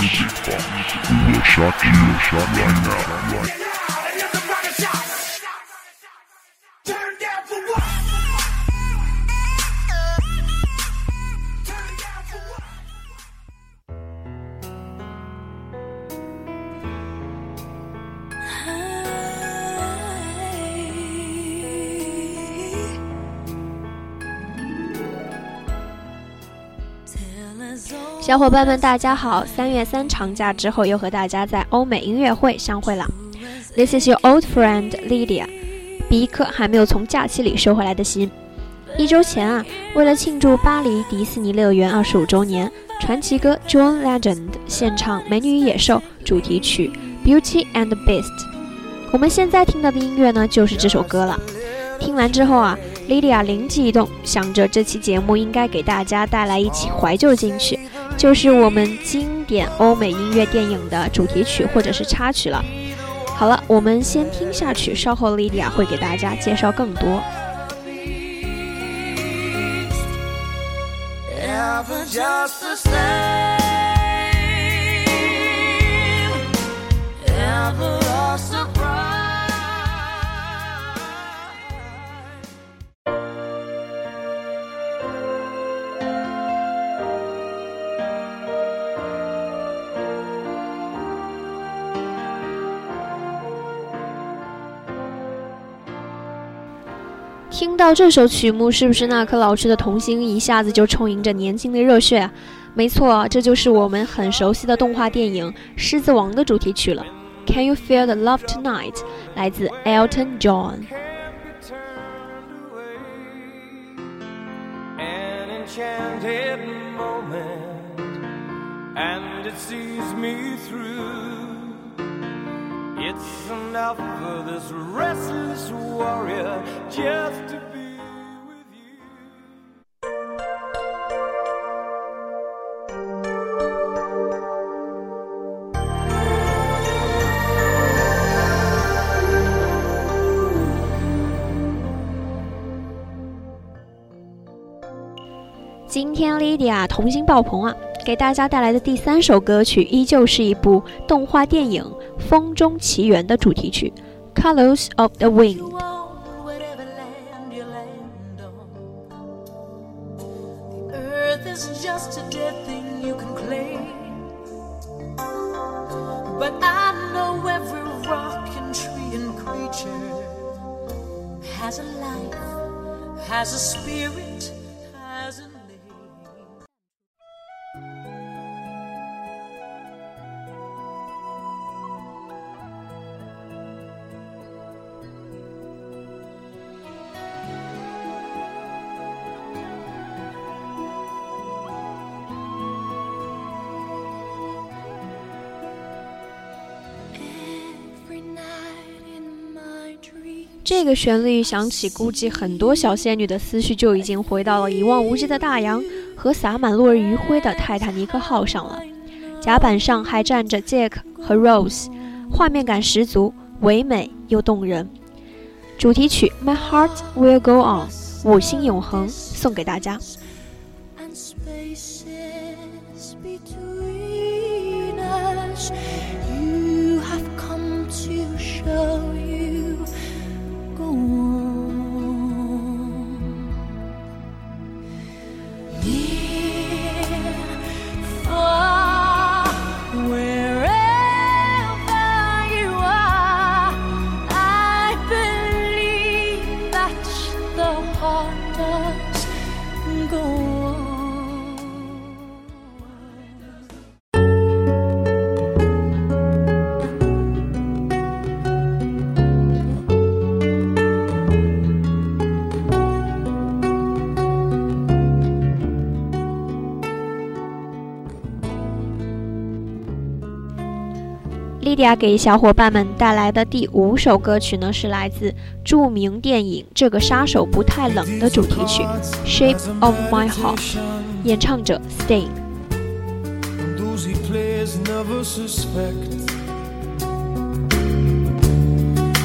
Music Box. We will shock you, shock right now. Right 小伙伴们，大家好！三月三长假之后，又和大家在欧美音乐会相会了。This is your old friend Lydia，比一颗还没有从假期里收回来的心。一周前啊，为了庆祝巴黎迪士尼乐园二十五周年，传奇歌 John Legend 献唱《美女与野兽》主题曲《Beauty and the Beast》。我们现在听到的音乐呢，就是这首歌了。听完之后啊，Lydia 灵机一动，想着这期节目应该给大家带来一起怀旧金曲，就是我们经典欧美音乐电影的主题曲或者是插曲了。好了，我们先听下去，稍后莉莉亚会给大家介绍更多。ever just the same. 听到这首曲目，是不是那颗老去的童心一下子就充盈着年轻的热血啊？没错，这就是我们很熟悉的动画电影《狮子王》的主题曲了。Can you feel the love tonight？来自 Elton John。an enchanted moment, and it sees me through. 今天莉迪亚童星童心爆棚啊。给大家带来的第三首歌曲依旧是一部动画电影《风中奇缘》的主题曲《Colors of the Wind》。You own whatever land you land 这个旋律一响起，估计很多小仙女的思绪就已经回到了一望无际的大洋和洒满落日余晖的泰坦尼克号上了。甲板上还站着 Jack 和 Rose，画面感十足，唯美又动人。主题曲《My Heart Will Go On》，五星永恒，送给大家。You have come to show 莉迪亚给小伙伴们带来的第五首歌曲呢，是来自著名电影《这个杀手不太冷》的主题曲《Shape of My Heart》，演唱者 Stain.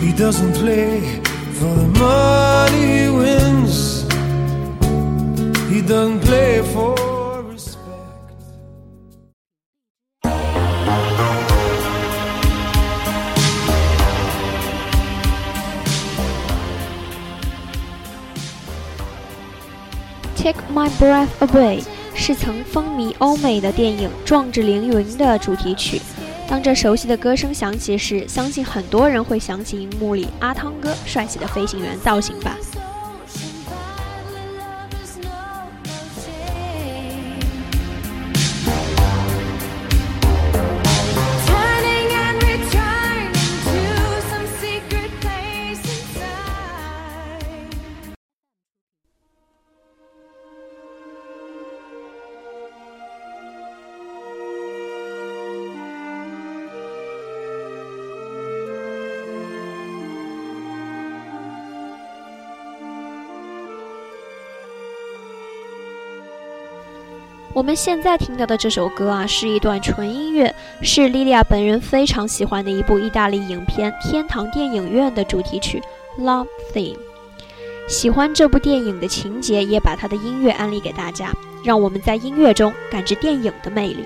He doesn't play for the money he wins. He doesn't play for Take My Breath Away 是曾风靡欧美的电影《壮志凌云》的主题曲。当这熟悉的歌声响起时，相信很多人会想起荧幕里阿汤哥帅气的飞行员造型吧。我们现在听到的这首歌啊，是一段纯音乐，是莉莉娅本人非常喜欢的一部意大利影片《天堂电影院》的主题曲《Love Theme》。喜欢这部电影的情节，也把它的音乐安利给大家，让我们在音乐中感知电影的魅力。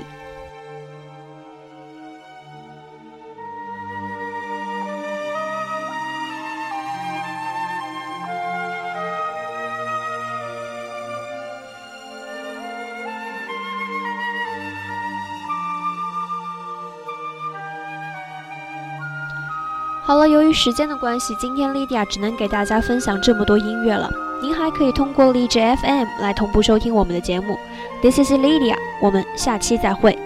好了，由于时间的关系，今天 Lydia 只能给大家分享这么多音乐了。您还可以通过荔枝 FM 来同步收听我们的节目。This is Lydia，我们下期再会。